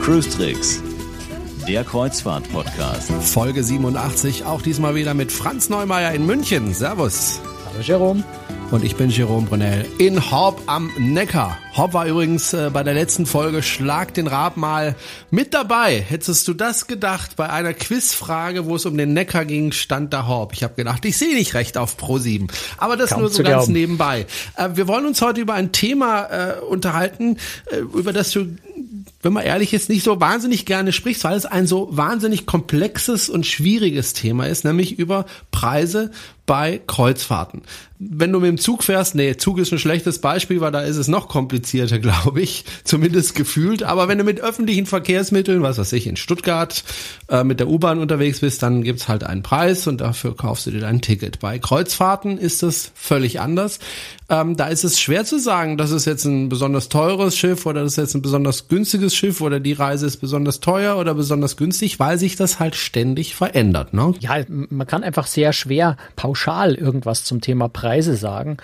Cruise Tricks, der Kreuzfahrt-Podcast. Folge 87, auch diesmal wieder mit Franz Neumeier in München. Servus. Hallo Jerome. Und ich bin Jerome Brunel in Horb am Neckar. Horb war übrigens äh, bei der letzten Folge Schlag den Rab mal mit dabei. Hättest du das gedacht? Bei einer Quizfrage, wo es um den Neckar ging, stand da Horb. Ich habe gedacht, ich sehe nicht recht auf Pro 7. Aber das Kaum nur so ganz glauben. nebenbei. Äh, wir wollen uns heute über ein Thema äh, unterhalten, äh, über das du wenn man ehrlich ist, nicht so wahnsinnig gerne sprichst, weil es ein so wahnsinnig komplexes und schwieriges Thema ist, nämlich über Preise bei Kreuzfahrten. Wenn du mit dem Zug fährst, nee, Zug ist ein schlechtes Beispiel, weil da ist es noch komplizierter, glaube ich, zumindest gefühlt. Aber wenn du mit öffentlichen Verkehrsmitteln, was weiß ich, in Stuttgart äh, mit der U-Bahn unterwegs bist, dann gibt's halt einen Preis und dafür kaufst du dir dein Ticket. Bei Kreuzfahrten ist es völlig anders. Ähm, da ist es schwer zu sagen, das ist jetzt ein besonders teures Schiff oder das ist jetzt ein besonders günstiges Schiff oder die Reise ist besonders teuer oder besonders günstig, weil sich das halt ständig verändert. Ne? Ja, man kann einfach sehr schwer pauschal pauschal irgendwas zum Thema Preise sagen,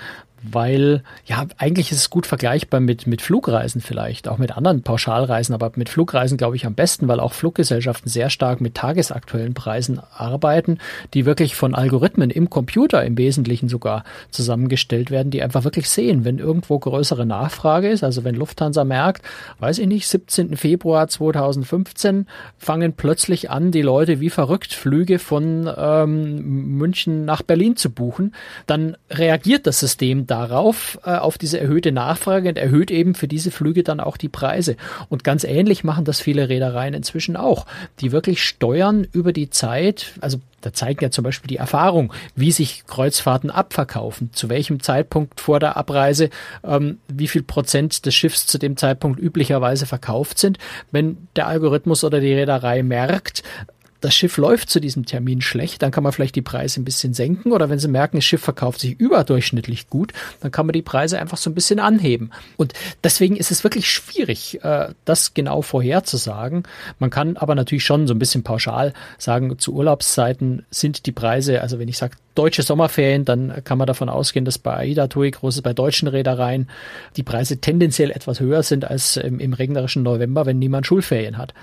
weil ja, eigentlich ist es gut vergleichbar mit, mit Flugreisen vielleicht, auch mit anderen Pauschalreisen, aber mit Flugreisen glaube ich am besten, weil auch Fluggesellschaften sehr stark mit tagesaktuellen Preisen arbeiten, die wirklich von Algorithmen im Computer im Wesentlichen sogar zusammengestellt werden, die einfach wirklich sehen, wenn irgendwo größere Nachfrage ist, also wenn Lufthansa merkt, weiß ich nicht, 17. Februar 2015 fangen plötzlich an, die Leute wie verrückt Flüge von ähm, München nach Berlin zu buchen, dann reagiert das System darauf, äh, auf diese erhöhte Nachfrage und erhöht eben für diese Flüge dann auch die Preise. Und ganz ähnlich machen das viele Reedereien inzwischen auch, die wirklich steuern über die Zeit, also da zeigt ja zum Beispiel die Erfahrung, wie sich Kreuzfahrten abverkaufen, zu welchem Zeitpunkt vor der Abreise, ähm, wie viel Prozent des Schiffs zu dem Zeitpunkt üblicherweise verkauft sind. Wenn der Algorithmus oder die Reederei merkt, das Schiff läuft zu diesem Termin schlecht, dann kann man vielleicht die Preise ein bisschen senken oder wenn Sie merken, das Schiff verkauft sich überdurchschnittlich gut, dann kann man die Preise einfach so ein bisschen anheben. Und deswegen ist es wirklich schwierig, äh, das genau vorherzusagen. Man kann aber natürlich schon so ein bisschen pauschal sagen, zu Urlaubszeiten sind die Preise, also wenn ich sage deutsche Sommerferien, dann kann man davon ausgehen, dass bei AIDA TUI, großes bei deutschen Reedereien, die Preise tendenziell etwas höher sind als im, im regnerischen November, wenn niemand Schulferien hat.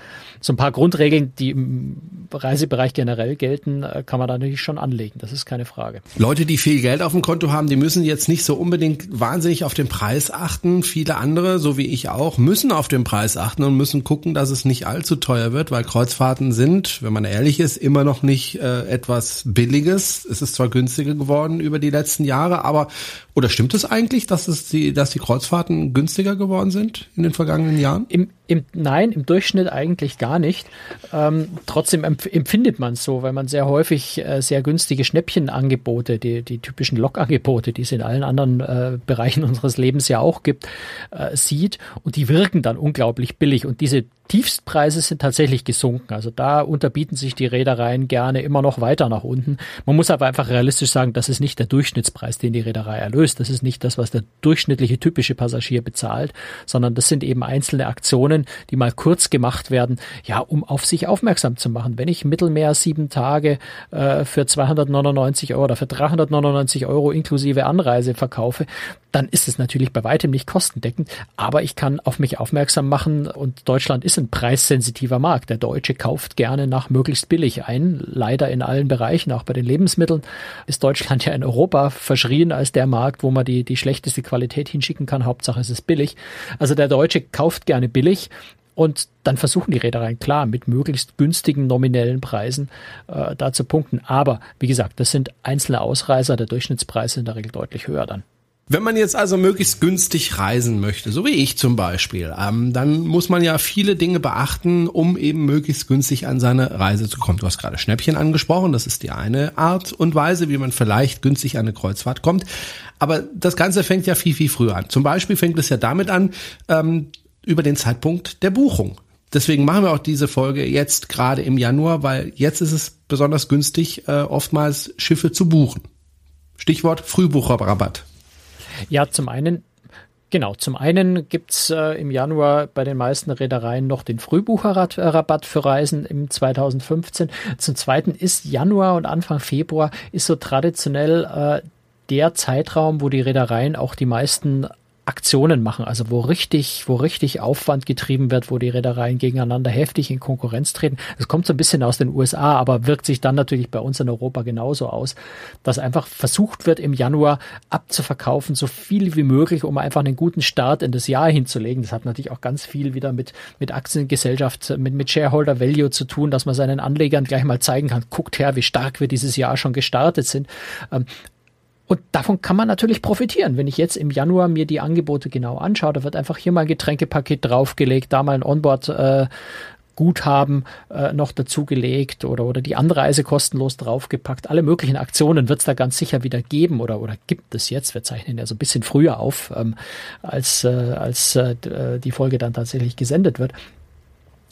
So ein paar Grundregeln, die im Reisebereich generell gelten, äh, kann man da natürlich schon anlegen. Das ist keine Frage. Leute, die viel Geld auf dem Konto haben, die müssen jetzt nicht so unbedingt wahnsinnig auf den Preis achten. Viele andere, so wie ich auch, müssen auf den Preis achten und müssen gucken, dass es nicht allzu teuer wird, weil Kreuzfahrten sind, wenn man ehrlich ist, immer noch nicht äh, etwas Billiges. Es ist zwar günstiger geworden über die letzten Jahre, aber oder stimmt es eigentlich, dass es die, dass die Kreuzfahrten günstiger geworden sind in den vergangenen Jahren? Im, im, nein, im Durchschnitt eigentlich gar nicht. Ähm, trotzdem empfindet man es so, weil man sehr häufig äh, sehr günstige Schnäppchenangebote, die, die typischen Lokangebote, die es in allen anderen äh, Bereichen unseres Lebens ja auch gibt, äh, sieht und die wirken dann unglaublich billig und diese Tiefstpreise sind tatsächlich gesunken. Also da unterbieten sich die Reedereien gerne immer noch weiter nach unten. Man muss aber einfach realistisch sagen, das ist nicht der Durchschnittspreis, den die Reederei erlöst. Das ist nicht das, was der durchschnittliche typische Passagier bezahlt, sondern das sind eben einzelne Aktionen, die mal kurz gemacht werden, ja, um auf sich aufmerksam zu machen. Wenn ich Mittelmeer sieben Tage äh, für 299 Euro oder für 399 Euro inklusive Anreise verkaufe, dann ist es natürlich bei weitem nicht kostendeckend, aber ich kann auf mich aufmerksam machen und Deutschland ist ein preissensitiver Markt. Der Deutsche kauft gerne nach möglichst billig ein, leider in allen Bereichen, auch bei den Lebensmitteln ist Deutschland ja in Europa verschrien als der Markt, wo man die, die schlechteste Qualität hinschicken kann. Hauptsache es ist billig. Also der Deutsche kauft gerne billig und dann versuchen die Reedereien klar mit möglichst günstigen nominellen Preisen äh, da zu punkten. Aber wie gesagt, das sind einzelne Ausreißer. Der Durchschnittspreis ist in der Regel deutlich höher dann. Wenn man jetzt also möglichst günstig reisen möchte, so wie ich zum Beispiel, ähm, dann muss man ja viele Dinge beachten, um eben möglichst günstig an seine Reise zu kommen. Du hast gerade Schnäppchen angesprochen, das ist die eine Art und Weise, wie man vielleicht günstig an eine Kreuzfahrt kommt. Aber das Ganze fängt ja viel, viel früher an. Zum Beispiel fängt es ja damit an, ähm, über den Zeitpunkt der Buchung. Deswegen machen wir auch diese Folge jetzt gerade im Januar, weil jetzt ist es besonders günstig, äh, oftmals Schiffe zu buchen. Stichwort Frühbucherrabatt. Ja, zum einen Genau, zum einen gibt's äh, im Januar bei den meisten Reedereien noch den Frühbucherrabatt für Reisen im 2015. Zum zweiten ist Januar und Anfang Februar ist so traditionell äh, der Zeitraum, wo die Reedereien auch die meisten Aktionen machen, also wo richtig, wo richtig Aufwand getrieben wird, wo die Reedereien gegeneinander heftig in Konkurrenz treten. Das kommt so ein bisschen aus den USA, aber wirkt sich dann natürlich bei uns in Europa genauso aus, dass einfach versucht wird, im Januar abzuverkaufen, so viel wie möglich, um einfach einen guten Start in das Jahr hinzulegen. Das hat natürlich auch ganz viel wieder mit, mit Aktiengesellschaft, mit, mit Shareholder Value zu tun, dass man seinen Anlegern gleich mal zeigen kann, guckt her, wie stark wir dieses Jahr schon gestartet sind. Und davon kann man natürlich profitieren. Wenn ich jetzt im Januar mir die Angebote genau anschaue, da wird einfach hier mal ein Getränkepaket draufgelegt, da mal ein Onboard äh, Guthaben äh, noch dazugelegt oder, oder die Anreise kostenlos draufgepackt. Alle möglichen Aktionen wird es da ganz sicher wieder geben oder, oder gibt es jetzt. Wir zeichnen ja so ein bisschen früher auf, ähm, als, äh, als äh, die Folge dann tatsächlich gesendet wird.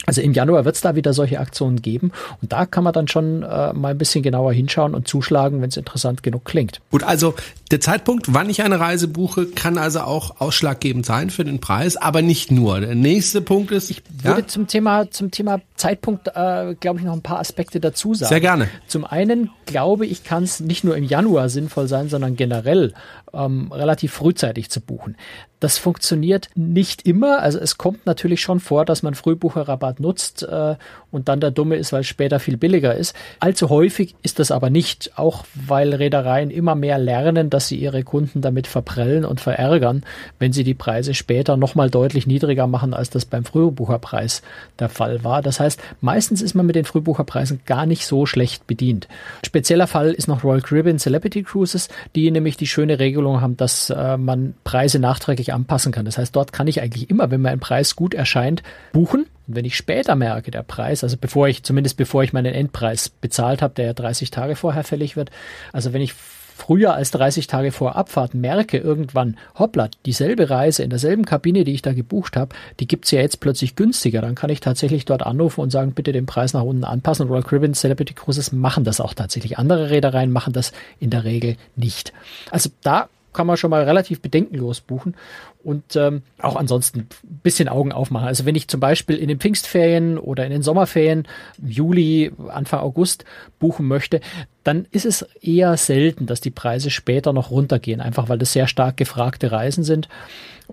Also im Januar wird es da wieder solche Aktionen geben und da kann man dann schon äh, mal ein bisschen genauer hinschauen und zuschlagen, wenn es interessant genug klingt. Gut, also der Zeitpunkt, wann ich eine Reise buche, kann also auch ausschlaggebend sein für den Preis, aber nicht nur. Der nächste Punkt ist, ich würde ja? zum Thema zum Thema Zeitpunkt, äh, glaube ich, noch ein paar Aspekte dazu sagen. Sehr gerne. Zum einen glaube ich, kann es nicht nur im Januar sinnvoll sein, sondern generell ähm, relativ frühzeitig zu buchen. Das funktioniert nicht immer. Also es kommt natürlich schon vor, dass man Frühbucherrabatt nutzt äh, und dann der Dumme ist, weil es später viel billiger ist. Allzu häufig ist das aber nicht, auch weil Reedereien immer mehr lernen, dass sie ihre Kunden damit verprellen und verärgern, wenn sie die Preise später nochmal deutlich niedriger machen, als das beim Frühbucherpreis der Fall war. Das heißt, meistens ist man mit den Frühbucherpreisen gar nicht so schlecht bedient. Spezieller Fall ist noch Royal Caribbean Celebrity Cruises, die nämlich die schöne Regelung haben, dass äh, man Preise nachträglich anpassen kann. Das heißt, dort kann ich eigentlich immer, wenn mir ein Preis gut erscheint, buchen. Und wenn ich später merke, der Preis, also bevor ich, zumindest bevor ich meinen Endpreis bezahlt habe, der ja 30 Tage vorher fällig wird, also wenn ich früher als 30 Tage vor Abfahrt merke irgendwann, hoppla, dieselbe Reise in derselben Kabine, die ich da gebucht habe, die gibt's ja jetzt plötzlich günstiger, dann kann ich tatsächlich dort anrufen und sagen, bitte den Preis nach unten anpassen. Royal Caribbean Celebrity Cruises machen das auch tatsächlich. Andere Reedereien machen das in der Regel nicht. Also da kann man schon mal relativ bedenkenlos buchen und ähm, auch ansonsten ein bisschen Augen aufmachen. Also wenn ich zum Beispiel in den Pfingstferien oder in den Sommerferien, Juli, Anfang August buchen möchte, dann ist es eher selten, dass die Preise später noch runtergehen, einfach weil das sehr stark gefragte Reisen sind.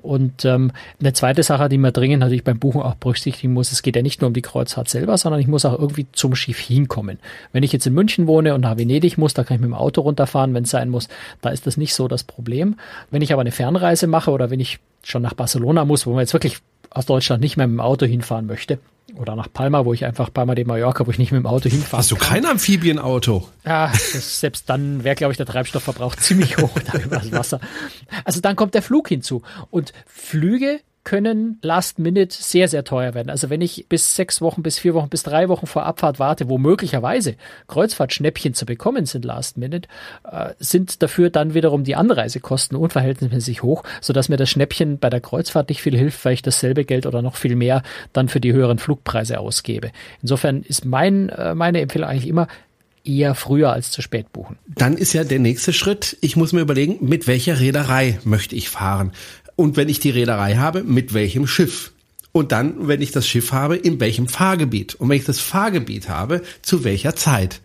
Und ähm, eine zweite Sache, die man dringend natürlich beim Buchen auch berücksichtigen muss, es geht ja nicht nur um die Kreuzfahrt selber, sondern ich muss auch irgendwie zum Schiff hinkommen. Wenn ich jetzt in München wohne und nach Venedig muss, da kann ich mit dem Auto runterfahren, wenn es sein muss. Da ist das nicht so das Problem. Wenn ich aber eine Fernreise mache oder wenn ich schon nach Barcelona muss, wo man jetzt wirklich aus Deutschland nicht mehr mit dem Auto hinfahren möchte. Oder nach Palma, wo ich einfach Palma de Mallorca, wo ich nicht mit dem Auto hinfahre. Hast du kein Amphibienauto? Ja, selbst dann wäre, glaube ich, der Treibstoffverbrauch ziemlich hoch da über das Wasser. Also dann kommt der Flug hinzu. Und Flüge können Last Minute sehr, sehr teuer werden. Also wenn ich bis sechs Wochen, bis vier Wochen, bis drei Wochen vor Abfahrt warte, wo möglicherweise Kreuzfahrtschnäppchen zu bekommen sind Last Minute, äh, sind dafür dann wiederum die Anreisekosten unverhältnismäßig hoch, sodass mir das Schnäppchen bei der Kreuzfahrt nicht viel hilft, weil ich dasselbe Geld oder noch viel mehr dann für die höheren Flugpreise ausgebe. Insofern ist mein, äh, meine Empfehlung eigentlich immer, eher früher als zu spät buchen. Dann ist ja der nächste Schritt, ich muss mir überlegen, mit welcher Reederei möchte ich fahren. Und wenn ich die Reederei habe, mit welchem Schiff? Und dann, wenn ich das Schiff habe, in welchem Fahrgebiet? Und wenn ich das Fahrgebiet habe, zu welcher Zeit?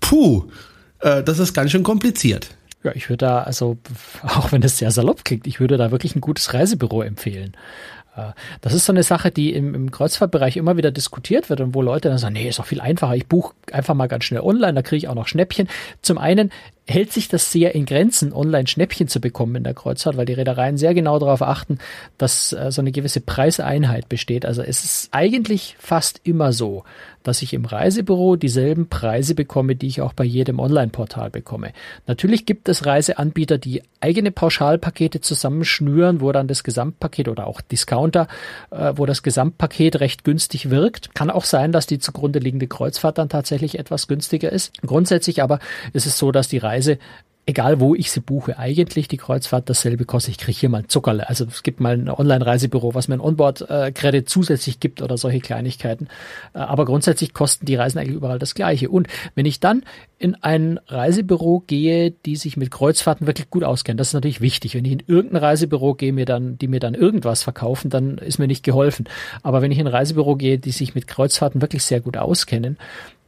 Puh, äh, das ist ganz schön kompliziert. Ja, ich würde da, also, auch wenn es sehr salopp klingt, ich würde da wirklich ein gutes Reisebüro empfehlen. Äh, das ist so eine Sache, die im, im, Kreuzfahrtbereich immer wieder diskutiert wird und wo Leute dann sagen, nee, ist doch viel einfacher, ich buche einfach mal ganz schnell online, da kriege ich auch noch Schnäppchen. Zum einen hält sich das sehr in Grenzen, online Schnäppchen zu bekommen in der Kreuzfahrt, weil die Reedereien sehr genau darauf achten, dass äh, so eine gewisse Preiseinheit besteht. Also es ist eigentlich fast immer so, dass ich im Reisebüro dieselben Preise bekomme, die ich auch bei jedem Online-Portal bekomme. Natürlich gibt es Reiseanbieter, die eigene Pauschalpakete zusammenschnüren, wo dann das Gesamtpaket oder auch Discounter, äh, wo das Gesamtpaket recht günstig wirkt. Kann auch sein, dass die zugrunde liegende Kreuzfahrt dann tatsächlich etwas günstiger ist. Grundsätzlich aber ist es so, dass die Reise egal wo ich sie buche, eigentlich die Kreuzfahrt dasselbe kostet. Ich kriege hier mal Zuckerle. Also es gibt mal ein Online-Reisebüro, was mir ein Onboard-Credit zusätzlich gibt oder solche Kleinigkeiten. Äh, aber grundsätzlich kosten die Reisen eigentlich überall das Gleiche. Und wenn ich dann in ein Reisebüro gehe, die sich mit Kreuzfahrten wirklich gut auskennen, das ist natürlich wichtig. Wenn ich in irgendein Reisebüro gehe, mir dann, die mir dann irgendwas verkaufen, dann ist mir nicht geholfen. Aber wenn ich in ein Reisebüro gehe, die sich mit Kreuzfahrten wirklich sehr gut auskennen,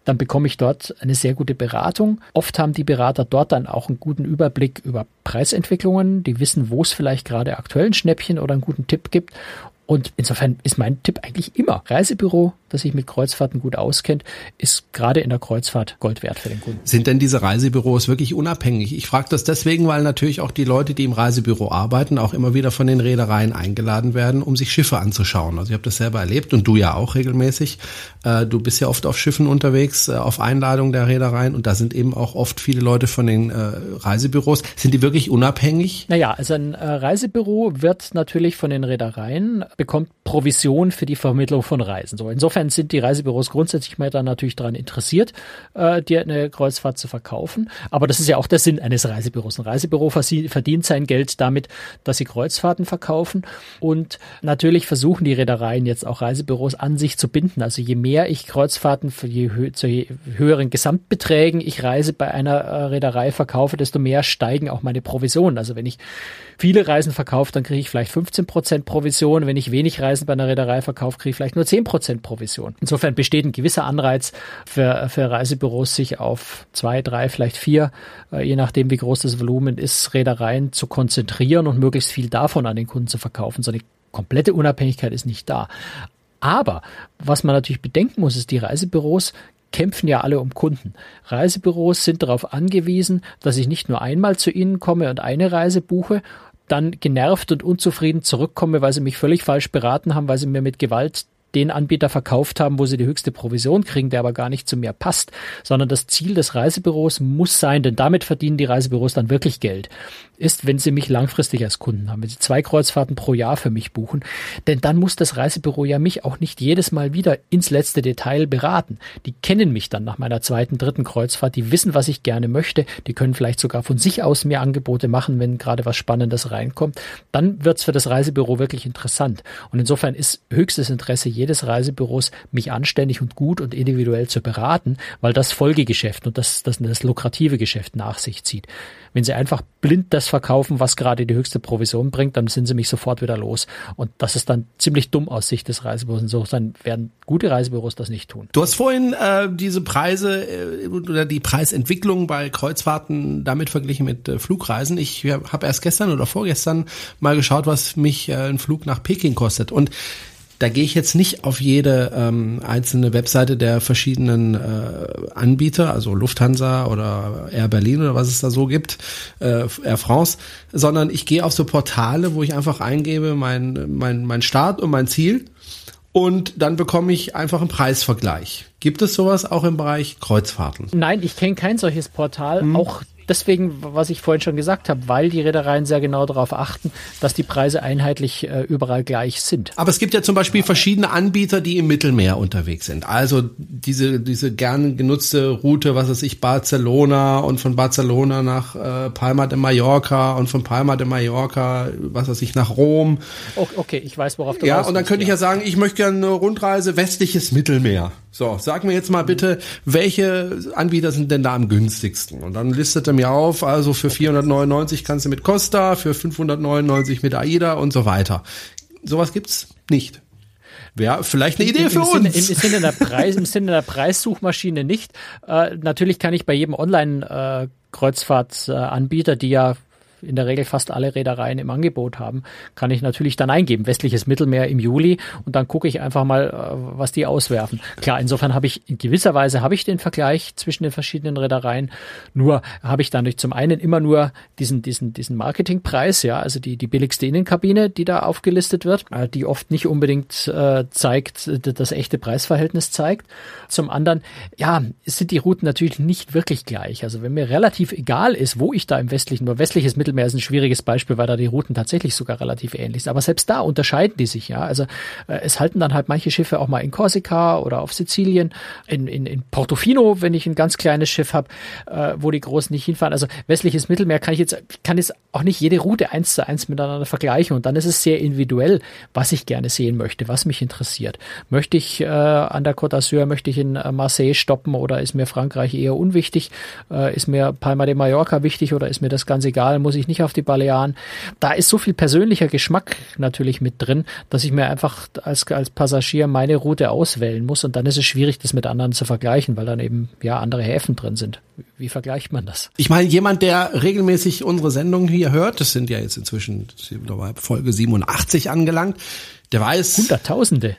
dann bekomme ich dort eine sehr gute Beratung. Oft haben die Berater dort dann auch einen guten Überblick über Preisentwicklungen, die wissen, wo es vielleicht gerade aktuell ein Schnäppchen oder einen guten Tipp gibt. Und insofern ist mein Tipp eigentlich immer Reisebüro, das sich mit Kreuzfahrten gut auskennt, ist gerade in der Kreuzfahrt Gold wert für den Kunden. Sind denn diese Reisebüros wirklich unabhängig? Ich frage das deswegen, weil natürlich auch die Leute, die im Reisebüro arbeiten, auch immer wieder von den Reedereien eingeladen werden, um sich Schiffe anzuschauen. Also ich habe das selber erlebt und du ja auch regelmäßig. Äh, du bist ja oft auf Schiffen unterwegs, äh, auf Einladung der Reedereien und da sind eben auch oft viele Leute von den äh, Reisebüros. Sind die wirklich unabhängig? Naja, also ein Reisebüro wird natürlich von den Reedereien, bekommt Provision für die Vermittlung von Reisen. So, insofern Insofern sind die Reisebüros grundsätzlich mal dann natürlich daran interessiert, äh, dir eine Kreuzfahrt zu verkaufen. Aber das ist ja auch der Sinn eines Reisebüros. Ein Reisebüro verdient sein Geld damit, dass sie Kreuzfahrten verkaufen. Und natürlich versuchen die Reedereien jetzt auch Reisebüros an sich zu binden. Also je mehr ich Kreuzfahrten je, hö zu je höheren Gesamtbeträgen ich Reise bei einer äh, Reederei verkaufe, desto mehr steigen auch meine Provisionen. Also wenn ich viele Reisen verkaufe, dann kriege ich vielleicht 15 Prozent Provision. Wenn ich wenig Reisen bei einer Reederei verkaufe, kriege ich vielleicht nur 10 Prozent Provision. Insofern besteht ein gewisser Anreiz für, für Reisebüros, sich auf zwei, drei, vielleicht vier, äh, je nachdem wie groß das Volumen ist, Reedereien zu konzentrieren und möglichst viel davon an den Kunden zu verkaufen. So eine komplette Unabhängigkeit ist nicht da. Aber was man natürlich bedenken muss, ist, die Reisebüros kämpfen ja alle um Kunden. Reisebüros sind darauf angewiesen, dass ich nicht nur einmal zu ihnen komme und eine Reise buche, dann genervt und unzufrieden zurückkomme, weil sie mich völlig falsch beraten haben, weil sie mir mit Gewalt den Anbieter verkauft haben, wo sie die höchste Provision kriegen, der aber gar nicht zu mir passt, sondern das Ziel des Reisebüros muss sein, denn damit verdienen die Reisebüros dann wirklich Geld, ist, wenn sie mich langfristig als Kunden haben, wenn sie zwei Kreuzfahrten pro Jahr für mich buchen, denn dann muss das Reisebüro ja mich auch nicht jedes Mal wieder ins letzte Detail beraten. Die kennen mich dann nach meiner zweiten, dritten Kreuzfahrt, die wissen, was ich gerne möchte, die können vielleicht sogar von sich aus mir Angebote machen, wenn gerade was Spannendes reinkommt. Dann wird's für das Reisebüro wirklich interessant. Und insofern ist höchstes Interesse jedes Reisebüros, mich anständig und gut und individuell zu beraten, weil das Folgegeschäft und das, das, das lukrative Geschäft nach sich zieht. Wenn Sie einfach blind das verkaufen, was gerade die höchste Provision bringt, dann sind Sie mich sofort wieder los. Und das ist dann ziemlich dumm aus Sicht des Reisebüros. Insofern werden gute Reisebüros das nicht tun. Du hast vorhin äh, diese Preise äh, oder die Preisentwicklung bei Kreuzfahrten damit verglichen mit äh, Flugreisen. Ich habe erst gestern oder vorgestern mal geschaut, was mich äh, ein Flug nach Peking kostet. Und da gehe ich jetzt nicht auf jede ähm, einzelne Webseite der verschiedenen äh, Anbieter, also Lufthansa oder Air Berlin oder was es da so gibt, äh, Air France, sondern ich gehe auf so Portale, wo ich einfach eingebe mein, mein, mein Start und mein Ziel und dann bekomme ich einfach einen Preisvergleich. Gibt es sowas auch im Bereich Kreuzfahrten? Nein, ich kenne kein solches Portal. Hm. Auch deswegen, was ich vorhin schon gesagt habe, weil die Reedereien sehr genau darauf achten, dass die Preise einheitlich äh, überall gleich sind. Aber es gibt ja zum Beispiel verschiedene Anbieter, die im Mittelmeer unterwegs sind. Also diese, diese gern genutzte Route, was weiß ich, Barcelona und von Barcelona nach äh, Palma de Mallorca und von Palma de Mallorca, was weiß ich, nach Rom. Okay, ich weiß, worauf du Ja, und dann könnte ich ja sagen, ich möchte gerne eine Rundreise westliches Mittelmeer. So, sag mir jetzt mal bitte, welche Anbieter sind denn da am günstigsten? Und dann listet er mir auf, also für 499 kannst du mit Costa, für 599 mit AIDA und so weiter. Sowas gibt's nicht. Wäre vielleicht eine Idee Im, für im uns. Sinne, im, Sinne der Preis, Im Sinne der Preissuchmaschine nicht. Äh, natürlich kann ich bei jedem Online-Kreuzfahrtanbieter, äh, die ja in der Regel fast alle Reedereien im Angebot haben, kann ich natürlich dann eingeben, westliches Mittelmeer im Juli und dann gucke ich einfach mal, äh, was die auswerfen. Klar, insofern habe ich in gewisser Weise habe ich den Vergleich zwischen den verschiedenen Reedereien, nur habe ich dadurch zum einen immer nur diesen, diesen, diesen Marketingpreis, ja, also die, die billigste Innenkabine, die da aufgelistet wird, äh, die oft nicht unbedingt äh, zeigt, das echte Preisverhältnis zeigt. Zum anderen, ja, sind die Routen natürlich nicht wirklich gleich. Also wenn mir relativ egal ist, wo ich da im westlichen, nur westliches Mittelmeer Mittelmeer ist ein schwieriges Beispiel, weil da die Routen tatsächlich sogar relativ ähnlich sind. Aber selbst da unterscheiden die sich, ja. Also äh, es halten dann halt manche Schiffe auch mal in Korsika oder auf Sizilien, in, in, in Portofino, wenn ich ein ganz kleines Schiff habe, äh, wo die Großen nicht hinfahren. Also westliches Mittelmeer kann ich jetzt, kann jetzt auch nicht jede Route eins zu eins miteinander vergleichen. Und dann ist es sehr individuell, was ich gerne sehen möchte, was mich interessiert. Möchte ich äh, an der Côte d'Azur, möchte ich in äh, Marseille stoppen oder ist mir Frankreich eher unwichtig? Äh, ist mir Palma de Mallorca wichtig oder ist mir das ganz egal? Muss ich nicht auf die Balearen? Da ist so viel persönlicher Geschmack natürlich mit drin, dass ich mir einfach als, als Passagier meine Route auswählen muss und dann ist es schwierig, das mit anderen zu vergleichen, weil dann eben ja andere Häfen drin sind. Wie vergleicht man das? Ich meine, jemand, der regelmäßig unsere Sendung hier hört, das sind ja jetzt inzwischen Folge 87 angelangt, der weiß. Hunderttausende.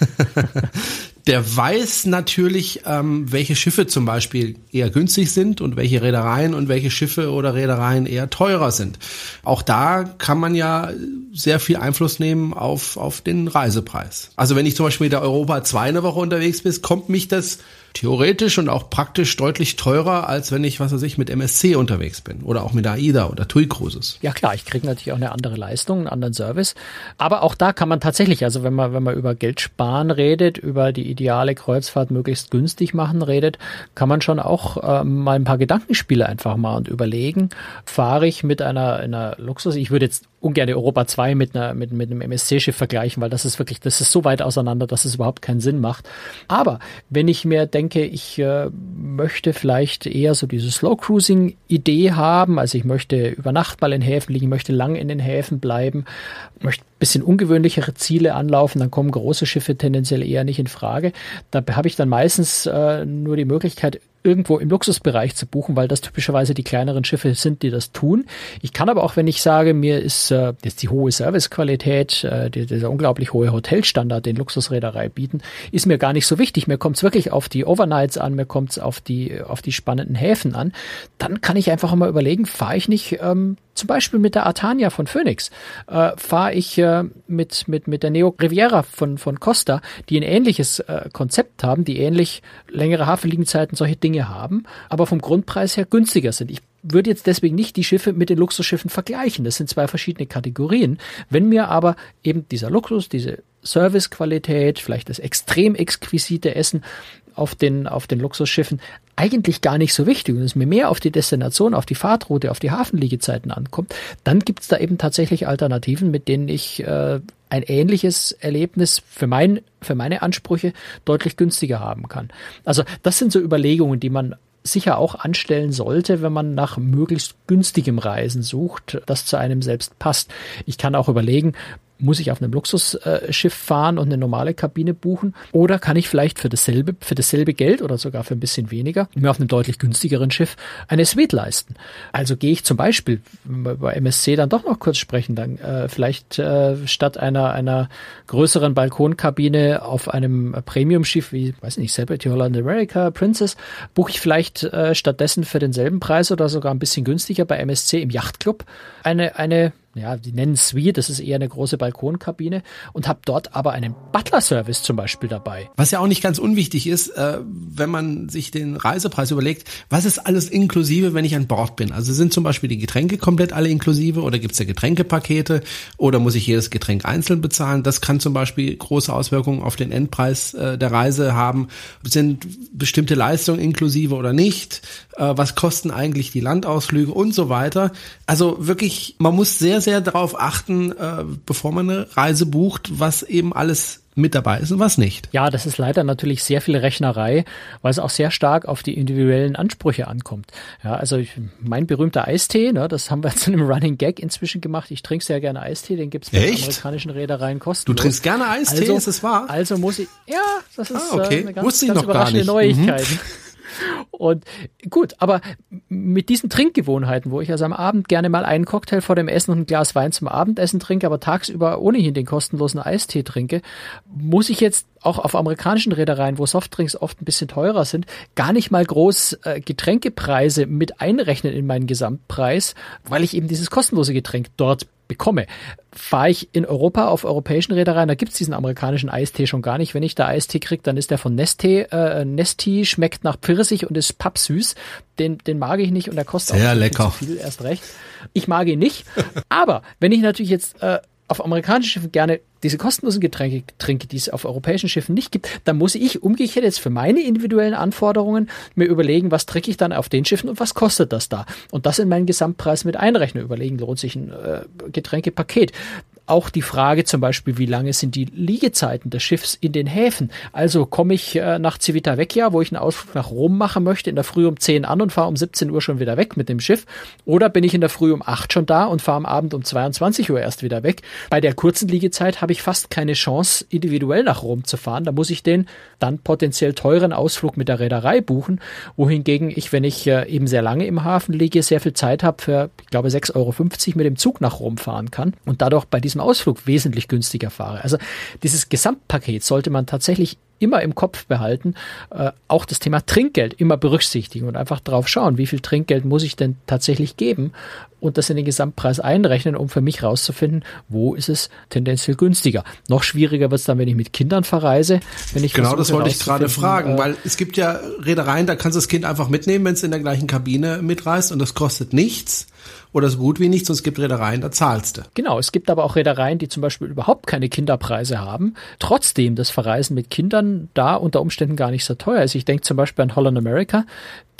der weiß natürlich, ähm, welche Schiffe zum Beispiel eher günstig sind und welche Reedereien und welche Schiffe oder Reedereien eher teurer sind. Auch da kann man ja sehr viel Einfluss nehmen auf, auf den Reisepreis. Also wenn ich zum Beispiel mit der Europa 2 eine Woche unterwegs bin, kommt mich das theoretisch und auch praktisch deutlich teurer, als wenn ich, was weiß ich, mit MSC unterwegs bin oder auch mit AIDA oder TUI Cruises. Ja klar, ich kriege natürlich auch eine andere Leistung, einen anderen Service. Aber auch da kann man tatsächlich, also wenn man, wenn man über Geld sparen redet, über die ideale Kreuzfahrt möglichst günstig machen redet, kann man schon auch äh, mal ein paar Gedankenspiele einfach mal und überlegen, fahre ich mit einer, einer Luxus, ich würde jetzt ungern Europa 2 mit, einer, mit, mit einem MSC-Schiff vergleichen, weil das ist wirklich, das ist so weit auseinander, dass es überhaupt keinen Sinn macht. Aber wenn ich mir denke, ich äh, möchte vielleicht eher so diese Slow-Cruising-Idee haben, also ich möchte über Nacht mal in Häfen liegen, möchte lang in den Häfen bleiben, möchte bisschen ungewöhnlichere Ziele anlaufen, dann kommen große Schiffe tendenziell eher nicht in Frage. Da habe ich dann meistens äh, nur die Möglichkeit, irgendwo im Luxusbereich zu buchen, weil das typischerweise die kleineren Schiffe sind, die das tun. Ich kann aber auch, wenn ich sage, mir ist äh, jetzt die hohe Servicequalität, äh, die, dieser unglaublich hohe Hotelstandard, den Luxusreederei bieten, ist mir gar nicht so wichtig. Mir kommt es wirklich auf die Overnights an, mir kommt es auf die, auf die spannenden Häfen an. Dann kann ich einfach mal überlegen, fahre ich nicht ähm, zum Beispiel mit der Artania von Phoenix, äh, fahre ich äh, mit, mit, mit der Neo Riviera von, von Costa, die ein ähnliches äh, Konzept haben, die ähnlich längere Hafenliegenzeiten, solche Dinge haben, aber vom Grundpreis her günstiger sind. Ich würde jetzt deswegen nicht die Schiffe mit den Luxusschiffen vergleichen. Das sind zwei verschiedene Kategorien. Wenn mir aber eben dieser Luxus, diese Servicequalität, vielleicht das extrem exquisite Essen auf den, auf den Luxusschiffen eigentlich gar nicht so wichtig und es mir mehr auf die Destination, auf die Fahrtroute, auf die Hafenliegezeiten ankommt, dann gibt es da eben tatsächlich Alternativen, mit denen ich äh, ein ähnliches Erlebnis für, mein, für meine Ansprüche deutlich günstiger haben kann. Also das sind so Überlegungen, die man sicher auch anstellen sollte, wenn man nach möglichst günstigem Reisen sucht, das zu einem selbst passt. Ich kann auch überlegen, muss ich auf einem Luxusschiff fahren und eine normale Kabine buchen? Oder kann ich vielleicht für dasselbe, für dasselbe Geld oder sogar für ein bisschen weniger mir auf einem deutlich günstigeren Schiff eine Suite leisten? Also gehe ich zum Beispiel, bei MSC dann doch noch kurz sprechen, dann äh, vielleicht äh, statt einer, einer größeren Balkonkabine auf einem Premium-Schiff wie, weiß nicht, Celebrity Holland America, Princess, buche ich vielleicht äh, stattdessen für denselben Preis oder sogar ein bisschen günstiger bei MSC im Yachtclub eine, eine ja, die nennen Suite, das ist eher eine große Balkonkabine und habe dort aber einen Butler-Service zum Beispiel dabei. Was ja auch nicht ganz unwichtig ist, äh, wenn man sich den Reisepreis überlegt, was ist alles inklusive, wenn ich an Bord bin? Also sind zum Beispiel die Getränke komplett alle inklusive oder gibt es ja Getränkepakete oder muss ich jedes Getränk einzeln bezahlen? Das kann zum Beispiel große Auswirkungen auf den Endpreis äh, der Reise haben. Sind bestimmte Leistungen inklusive oder nicht? Äh, was kosten eigentlich die Landausflüge und so weiter? Also wirklich, man muss sehr sehr, darauf achten, äh, bevor man eine Reise bucht, was eben alles mit dabei ist und was nicht. Ja, das ist leider natürlich sehr viel Rechnerei, weil es auch sehr stark auf die individuellen Ansprüche ankommt. Ja, also ich, mein berühmter Eistee, ne, das haben wir zu einem Running Gag inzwischen gemacht. Ich trinke sehr gerne Eistee, den gibt's bei den amerikanischen Reedereien kostenlos. Du trinkst gerne Eistee, also, ist es wahr? Also muss ich, ja, das ist ah, okay. äh, eine ganz, Wusste ich ganz noch gar nicht. Neuigkeit. Mhm. Und gut, aber mit diesen Trinkgewohnheiten, wo ich also am Abend gerne mal einen Cocktail vor dem Essen und ein Glas Wein zum Abendessen trinke, aber tagsüber ohnehin den kostenlosen Eistee trinke, muss ich jetzt auch auf amerikanischen Reedereien, wo Softdrinks oft ein bisschen teurer sind, gar nicht mal groß äh, Getränkepreise mit einrechnen in meinen Gesamtpreis, weil ich eben dieses kostenlose Getränk dort bekomme. Fahre ich in Europa auf europäischen Reedereien, da gibt's diesen amerikanischen Eistee schon gar nicht. Wenn ich da Eistee kriege, dann ist der von Neste, äh, Nesti, schmeckt nach Pfirsich und ist pappsüß. Den, den mag ich nicht und der kostet Sehr auch lecker. viel, erst recht. Ich mag ihn nicht. Aber wenn ich natürlich jetzt äh, auf amerikanischen Schiffen gerne diese kostenlosen Getränke trinke, die es auf europäischen Schiffen nicht gibt, dann muss ich umgekehrt jetzt für meine individuellen Anforderungen mir überlegen, was trinke ich dann auf den Schiffen und was kostet das da? Und das in meinen Gesamtpreis mit einrechnen. Überlegen, lohnt sich ein äh, Getränkepaket auch die Frage zum Beispiel, wie lange sind die Liegezeiten des Schiffs in den Häfen? Also komme ich äh, nach Civitavecchia, wo ich einen Ausflug nach Rom machen möchte, in der Früh um 10 an und fahre um 17 Uhr schon wieder weg mit dem Schiff? Oder bin ich in der Früh um 8 schon da und fahre am Abend um 22 Uhr erst wieder weg? Bei der kurzen Liegezeit habe ich fast keine Chance, individuell nach Rom zu fahren. Da muss ich den dann potenziell teuren Ausflug mit der Reederei buchen, wohingegen ich, wenn ich äh, eben sehr lange im Hafen liege, sehr viel Zeit habe für, ich glaube, 6,50 Euro mit dem Zug nach Rom fahren kann und dadurch bei diesem Ausflug wesentlich günstiger fahre. Also dieses Gesamtpaket sollte man tatsächlich immer im Kopf behalten, äh, auch das Thema Trinkgeld immer berücksichtigen und einfach drauf schauen, wie viel Trinkgeld muss ich denn tatsächlich geben und das in den Gesamtpreis einrechnen, um für mich rauszufinden, wo ist es tendenziell günstiger. Noch schwieriger wird es dann, wenn ich mit Kindern verreise. Wenn ich genau, das wollte ich gerade fragen, äh, weil es gibt ja Reedereien, da kannst du das Kind einfach mitnehmen, wenn es in der gleichen Kabine mitreist und das kostet nichts oder so gut wie nichts und es gibt Reedereien, da zahlst du. Genau, es gibt aber auch Reedereien, die zum Beispiel überhaupt keine Kinderpreise haben, trotzdem das Verreisen mit Kindern da unter Umständen gar nicht so teuer ist. Ich denke zum Beispiel an Holland America,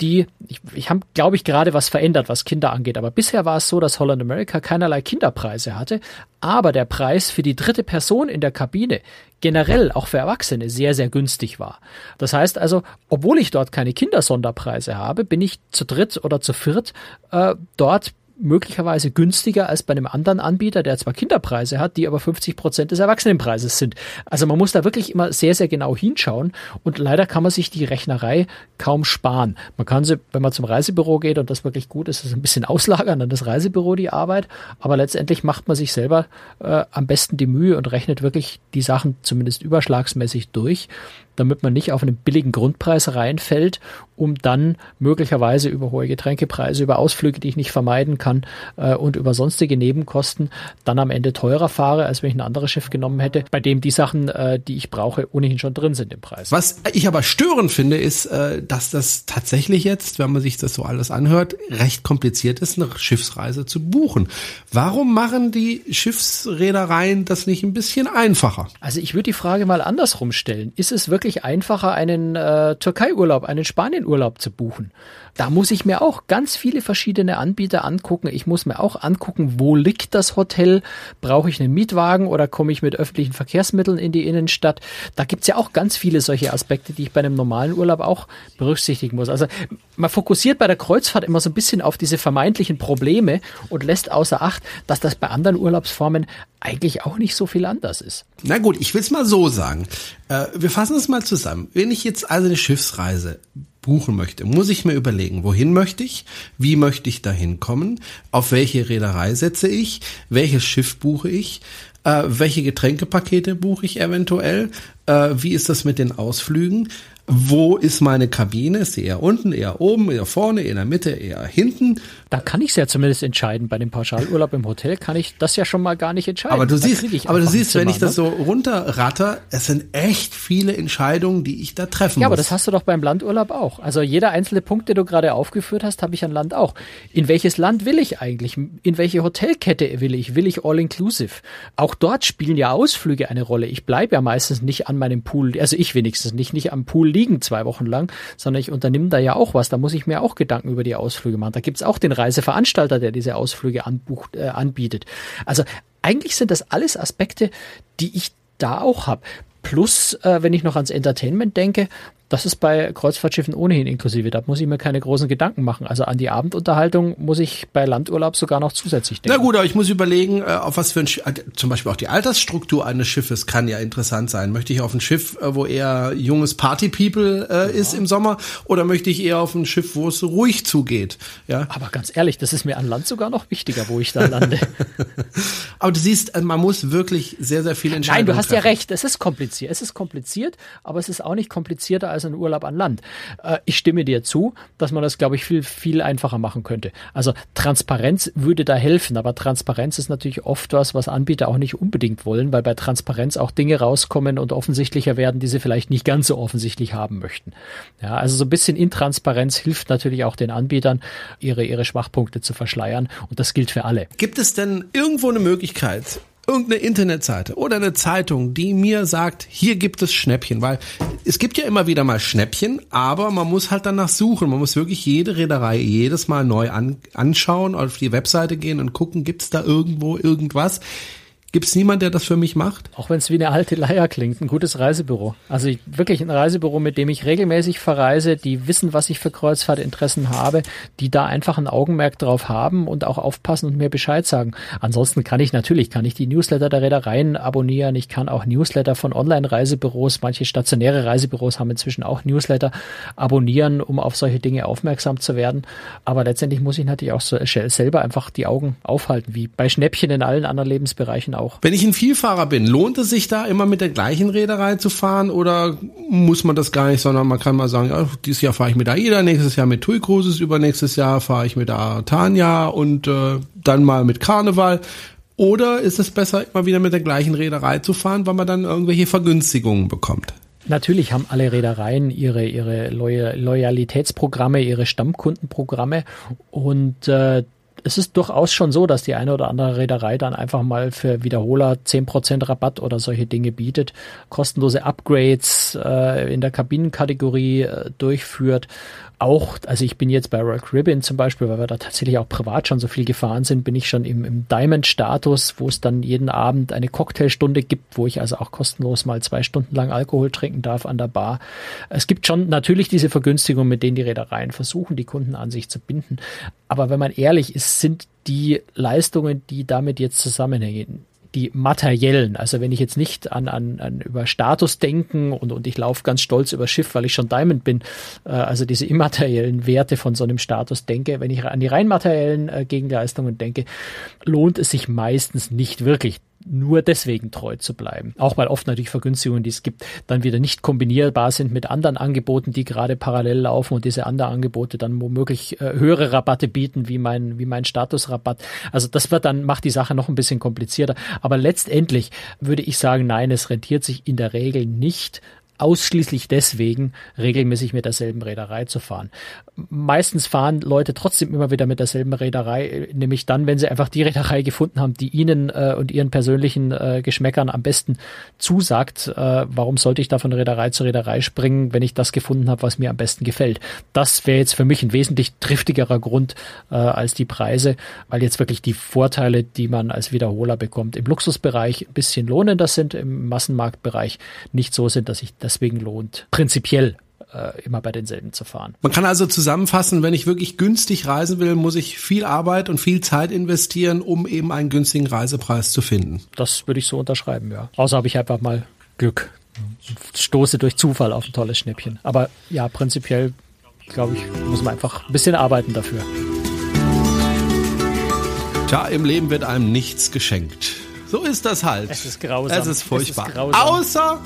die, ich, ich habe, glaube ich, gerade was verändert, was Kinder angeht, aber bisher war es so, dass Holland America keinerlei Kinderpreise hatte, aber der Preis für die dritte Person in der Kabine generell auch für Erwachsene sehr, sehr günstig war. Das heißt also, obwohl ich dort keine Kindersonderpreise habe, bin ich zu dritt oder zu viert äh, dort möglicherweise günstiger als bei einem anderen Anbieter, der zwar Kinderpreise hat, die aber 50 Prozent des Erwachsenenpreises sind. Also man muss da wirklich immer sehr, sehr genau hinschauen und leider kann man sich die Rechnerei kaum sparen. Man kann sie, wenn man zum Reisebüro geht und das wirklich gut ist, ein bisschen auslagern an das Reisebüro die Arbeit, aber letztendlich macht man sich selber äh, am besten die Mühe und rechnet wirklich die Sachen zumindest überschlagsmäßig durch damit man nicht auf einen billigen Grundpreis reinfällt, um dann möglicherweise über hohe Getränkepreise, über Ausflüge, die ich nicht vermeiden kann äh, und über sonstige Nebenkosten dann am Ende teurer fahre, als wenn ich ein anderes Schiff genommen hätte, bei dem die Sachen, äh, die ich brauche, ohnehin schon drin sind im Preis. Was ich aber störend finde, ist, äh, dass das tatsächlich jetzt, wenn man sich das so alles anhört, recht kompliziert ist, eine Schiffsreise zu buchen. Warum machen die Schiffsreedereien das nicht ein bisschen einfacher? Also ich würde die Frage mal andersrum stellen. Ist es wirklich einfacher, einen äh, Türkei-Urlaub, einen Spanien-Urlaub zu buchen. Da muss ich mir auch ganz viele verschiedene Anbieter angucken. Ich muss mir auch angucken, wo liegt das Hotel? Brauche ich einen Mietwagen oder komme ich mit öffentlichen Verkehrsmitteln in die Innenstadt? Da gibt's ja auch ganz viele solche Aspekte, die ich bei einem normalen Urlaub auch berücksichtigen muss. Also man fokussiert bei der Kreuzfahrt immer so ein bisschen auf diese vermeintlichen Probleme und lässt außer Acht, dass das bei anderen Urlaubsformen eigentlich auch nicht so viel anders ist. Na gut, ich will es mal so sagen. Äh, wir fassen es mal zusammen. Wenn ich jetzt also eine Schiffsreise buchen möchte, muss ich mir überlegen, wohin möchte ich, wie möchte ich dahin kommen, auf welche Reederei setze ich, welches Schiff buche ich, äh, welche Getränkepakete buche ich eventuell, äh, wie ist das mit den Ausflügen, wo ist meine Kabine? Ist sie eher unten, eher oben, eher vorne, eher in der Mitte, eher hinten? Da kann ich es ja zumindest entscheiden. Bei dem Pauschalurlaub im Hotel kann ich das ja schon mal gar nicht entscheiden. Aber du da siehst, aber du siehst, Zimmer, wenn ich das ne? so runterratter, es sind echt viele Entscheidungen, die ich da treffen ja, muss. Ja, aber das hast du doch beim Landurlaub auch. Also jeder einzelne Punkt, den du gerade aufgeführt hast, habe ich an Land auch. In welches Land will ich eigentlich? In welche Hotelkette will ich? Will ich all-inclusive? Auch dort spielen ja Ausflüge eine Rolle. Ich bleibe ja meistens nicht an meinem Pool, also ich wenigstens nicht, nicht am Pool liegen zwei Wochen lang, sondern ich unternehme da ja auch was. Da muss ich mir auch Gedanken über die Ausflüge machen. Da gibt's auch den Reiseveranstalter, der diese Ausflüge anbucht, äh, anbietet. Also eigentlich sind das alles Aspekte, die ich da auch habe. Plus, äh, wenn ich noch ans Entertainment denke, das ist bei Kreuzfahrtschiffen ohnehin inklusive. Da muss ich mir keine großen Gedanken machen. Also an die Abendunterhaltung muss ich bei Landurlaub sogar noch zusätzlich denken. Na gut, aber ich muss überlegen, äh, auf was für ein Schiff, äh, zum Beispiel auch die Altersstruktur eines Schiffes kann ja interessant sein. Möchte ich auf ein Schiff, äh, wo eher junges Party-People äh, ja. ist im Sommer, oder möchte ich eher auf ein Schiff, wo es ruhig zugeht? Ja. Aber ganz ehrlich, das ist mir an Land sogar noch wichtiger, wo ich da lande. aber du siehst, man muss wirklich sehr, sehr viel entscheiden. Nein, du hast treffen. ja recht. Es ist kompliziert. Es ist kompliziert, aber es ist auch nicht komplizierter als als ein Urlaub an Land. Äh, ich stimme dir zu, dass man das, glaube ich, viel, viel einfacher machen könnte. Also Transparenz würde da helfen, aber Transparenz ist natürlich oft was, was Anbieter auch nicht unbedingt wollen, weil bei Transparenz auch Dinge rauskommen und offensichtlicher werden, die sie vielleicht nicht ganz so offensichtlich haben möchten. Ja, also so ein bisschen Intransparenz hilft natürlich auch den Anbietern, ihre, ihre Schwachpunkte zu verschleiern und das gilt für alle. Gibt es denn irgendwo eine Möglichkeit, irgendeine Internetseite oder eine Zeitung, die mir sagt, hier gibt es Schnäppchen, weil es gibt ja immer wieder mal Schnäppchen, aber man muss halt danach suchen. Man muss wirklich jede Reederei jedes Mal neu an, anschauen, auf die Webseite gehen und gucken, gibt es da irgendwo irgendwas. Gibt es niemand, der das für mich macht? Auch wenn es wie eine alte Leier klingt, ein gutes Reisebüro. Also ich, wirklich ein Reisebüro, mit dem ich regelmäßig verreise, die wissen, was ich für Kreuzfahrtinteressen habe, die da einfach ein Augenmerk drauf haben und auch aufpassen und mir Bescheid sagen. Ansonsten kann ich natürlich, kann ich die Newsletter der Reedereien abonnieren, ich kann auch Newsletter von Online-Reisebüros, manche stationäre Reisebüros haben inzwischen auch Newsletter abonnieren, um auf solche Dinge aufmerksam zu werden. Aber letztendlich muss ich natürlich auch so selber einfach die Augen aufhalten, wie bei Schnäppchen in allen anderen Lebensbereichen. Wenn ich ein Vielfahrer bin, lohnt es sich da immer mit der gleichen Reederei zu fahren oder muss man das gar nicht, sondern man kann mal sagen, ja, dieses Jahr fahre ich mit AIDA, nächstes Jahr mit TUI Cruises, übernächstes Jahr fahre ich mit Artania und äh, dann mal mit Karneval. Oder ist es besser, immer wieder mit der gleichen Reederei zu fahren, weil man dann irgendwelche Vergünstigungen bekommt? Natürlich haben alle Reedereien ihre, ihre Loyalitätsprogramme, ihre Stammkundenprogramme und äh, es ist durchaus schon so, dass die eine oder andere Reederei dann einfach mal für Wiederholer zehn Prozent Rabatt oder solche Dinge bietet, kostenlose Upgrades äh, in der Kabinenkategorie äh, durchführt auch, also ich bin jetzt bei Royal Caribbean zum Beispiel, weil wir da tatsächlich auch privat schon so viel gefahren sind, bin ich schon im, im Diamond-Status, wo es dann jeden Abend eine Cocktailstunde gibt, wo ich also auch kostenlos mal zwei Stunden lang Alkohol trinken darf an der Bar. Es gibt schon natürlich diese Vergünstigung, mit denen die Reedereien versuchen, die Kunden an sich zu binden. Aber wenn man ehrlich ist, sind die Leistungen, die damit jetzt zusammenhängen, die materiellen. Also wenn ich jetzt nicht an, an, an über Status denken und, und ich laufe ganz stolz über Schiff, weil ich schon Diamond bin, äh, also diese immateriellen Werte von so einem Status denke, wenn ich an die rein materiellen äh, Gegenleistungen denke, lohnt es sich meistens nicht wirklich nur deswegen treu zu bleiben. Auch weil oft natürlich Vergünstigungen, die es gibt, dann wieder nicht kombinierbar sind mit anderen Angeboten, die gerade parallel laufen und diese anderen Angebote dann womöglich äh, höhere Rabatte bieten, wie mein, wie mein Statusrabatt. Also das wird dann, macht die Sache noch ein bisschen komplizierter. Aber letztendlich würde ich sagen, nein, es rentiert sich in der Regel nicht, ausschließlich deswegen regelmäßig mit derselben Reederei zu fahren. Meistens fahren Leute trotzdem immer wieder mit derselben Reederei, nämlich dann, wenn sie einfach die Reederei gefunden haben, die ihnen äh, und ihren persönlichen äh, Geschmäckern am besten zusagt. Äh, warum sollte ich da von Reederei zu Reederei springen, wenn ich das gefunden habe, was mir am besten gefällt? Das wäre jetzt für mich ein wesentlich triftigerer Grund äh, als die Preise, weil jetzt wirklich die Vorteile, die man als Wiederholer bekommt, im Luxusbereich ein bisschen lohnender sind, im Massenmarktbereich nicht so sind, dass ich das deswegen lohnt, prinzipiell äh, immer bei denselben zu fahren. Man kann also zusammenfassen, wenn ich wirklich günstig reisen will, muss ich viel Arbeit und viel Zeit investieren, um eben einen günstigen Reisepreis zu finden. Das würde ich so unterschreiben, ja. Außer habe ich einfach mal Glück stoße durch Zufall auf ein tolles Schnäppchen. Aber ja, prinzipiell, glaube ich, muss man einfach ein bisschen arbeiten dafür. Tja, im Leben wird einem nichts geschenkt. So ist das halt. Es ist grausam. Es ist furchtbar. Es ist. Außer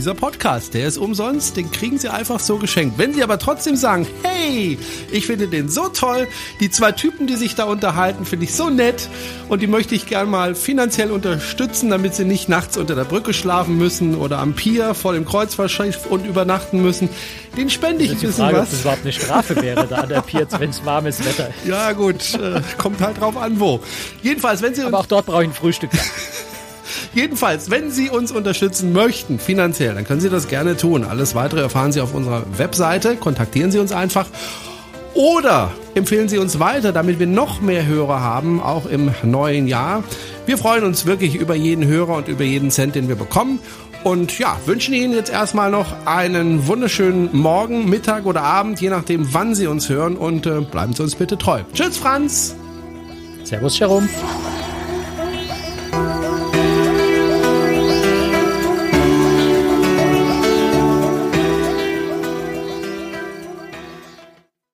dieser Podcast, der ist umsonst, den kriegen Sie einfach so geschenkt. Wenn Sie aber trotzdem sagen, hey, ich finde den so toll, die zwei Typen, die sich da unterhalten, finde ich so nett und die möchte ich gern mal finanziell unterstützen, damit sie nicht nachts unter der Brücke schlafen müssen oder am Pier vor dem Kreuzfahrtschiff und übernachten müssen, den spende ich ein bisschen Frage, was. Ob das überhaupt eine Strafe wäre da an der Pier, wenn es warmes Wetter ist. Ja gut, äh, kommt halt drauf an, wo. Jedenfalls, wenn Sie... Aber auch dort brauche ich ein Frühstück. Jedenfalls, wenn Sie uns unterstützen möchten, finanziell, dann können Sie das gerne tun. Alles weitere erfahren Sie auf unserer Webseite. Kontaktieren Sie uns einfach. Oder empfehlen Sie uns weiter, damit wir noch mehr Hörer haben, auch im neuen Jahr. Wir freuen uns wirklich über jeden Hörer und über jeden Cent, den wir bekommen. Und ja, wünschen Ihnen jetzt erstmal noch einen wunderschönen Morgen, Mittag oder Abend, je nachdem, wann Sie uns hören. Und äh, bleiben Sie uns bitte treu. Tschüss, Franz. Servus, Jerome.